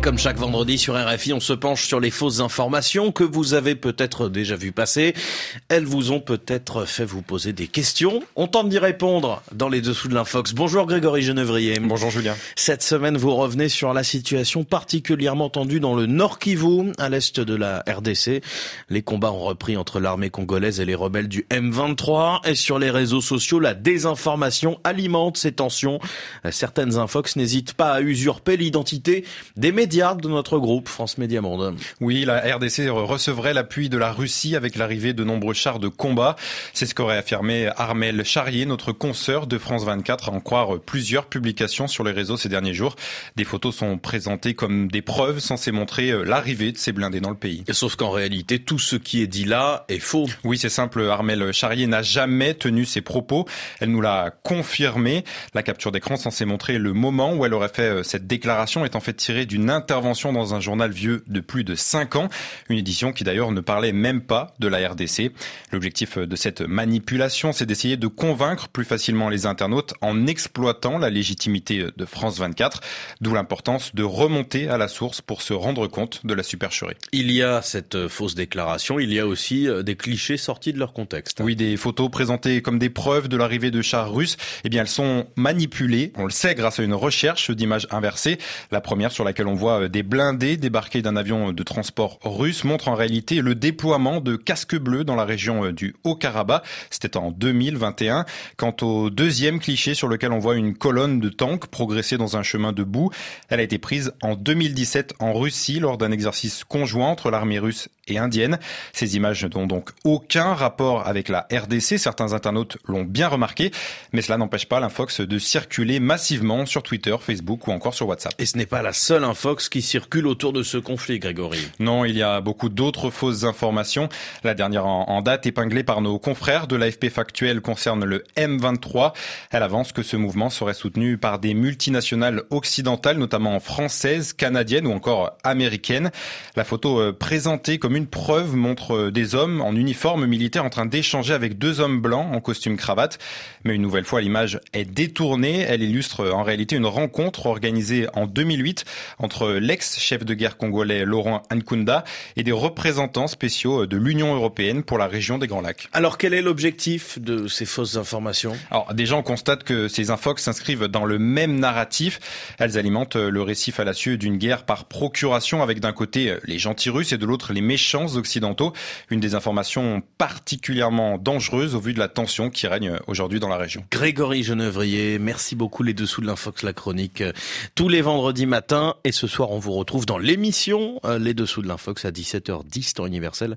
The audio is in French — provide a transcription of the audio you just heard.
comme chaque vendredi sur RFI, on se penche sur les fausses informations que vous avez peut-être déjà vu passer. Elles vous ont peut-être fait vous poser des questions. On tente d'y répondre dans les dessous de l'infox. Bonjour Grégory Genevrier. Bonjour Julien. Cette semaine, vous revenez sur la situation particulièrement tendue dans le Nord Kivu, à l'est de la RDC. Les combats ont repris entre l'armée congolaise et les rebelles du M23. Et sur les réseaux sociaux, la désinformation alimente ces tensions. Certaines infox n'hésitent pas à usurper l'identité des médias de notre groupe France Média Monde. Oui, la RDC recevrait l'appui de la Russie avec l'arrivée de nombreux chars de combat. C'est ce qu'aurait affirmé Armel Charrier, notre consoeur de France 24, à en croire plusieurs publications sur les réseaux ces derniers jours. Des photos sont présentées comme des preuves censées montrer l'arrivée de ces blindés dans le pays. Sauf qu'en réalité, tout ce qui est dit là est faux. Oui, c'est simple. Armel Charrier n'a jamais tenu ses propos. Elle nous l'a confirmé. La capture d'écran censée montrer le moment où elle aurait fait cette déclaration est en fait tirée d'une intervention dans un journal vieux de plus de 5 ans, une édition qui d'ailleurs ne parlait même pas de la RDC. L'objectif de cette manipulation, c'est d'essayer de convaincre plus facilement les internautes en exploitant la légitimité de France 24, d'où l'importance de remonter à la source pour se rendre compte de la supercherie. Il y a cette fausse déclaration, il y a aussi euh, des clichés sortis de leur contexte. Oui, des photos présentées comme des preuves de l'arrivée de chars russes, eh bien elles sont manipulées, on le sait grâce à une recherche d'images inversées. La première sur laquelle on voit euh, des blindés débarquer d'un avion de transport russe montre en réalité le déploiement de casques bleus dans la région euh, du Haut-Karabakh. C'était en 2021. Quant au deuxième cliché sur lequel on voit une colonne de tanks progresser dans un chemin de boue, elle a été prise en 2017 en Russie lors d'un exercice conjoint entre l'armée russe et indienne. Ces images n'ont donc aucun rapport avec la RDC. Certains internautes l'ont bien remarqué, mais cela n'empêche pas l'infox de circuler massivement sur Twitter, Facebook ou encore sur WhatsApp. Et ce n'est pas la seule infox qui circule autour de ce conflit, Grégory. Non, il y a beaucoup d'autres fausses informations. La dernière en date, épinglée par nos confrères de l'AFP Factuel, concerne le M23. Elle avance que ce mouvement serait soutenu par des multinationales occidentales, notamment françaises, canadiennes ou encore américaines. La photo euh, présentée comme une preuve montre euh, des hommes en uniforme militaire en train d'échanger avec deux hommes blancs en costume cravate. Mais une nouvelle fois, l'image est détournée. Elle illustre euh, en réalité une rencontre organisée en 2008 entre l'ex-chef de guerre congolais Laurent Nkunda et des représentants spéciaux de l'Union européenne pour la région des Grands Lacs. Alors quel est l'objectif de ces fausses informations? Alors déjà on constate que ces infox s'inscrivent dans le même narratif. Elles alimentent le récit fallacieux d'une guerre par procuration avec d'un côté les gentils russes et de l'autre les méchants occidentaux. Une des informations particulièrement dangereuse au vu de la tension qui règne aujourd'hui dans la région. Grégory Genevrier, merci beaucoup les dessous de l'infox la chronique tous les vendredis matins et ce soir on vous retrouve dans l'émission Les dessous de l'infox à 17h10 temps universel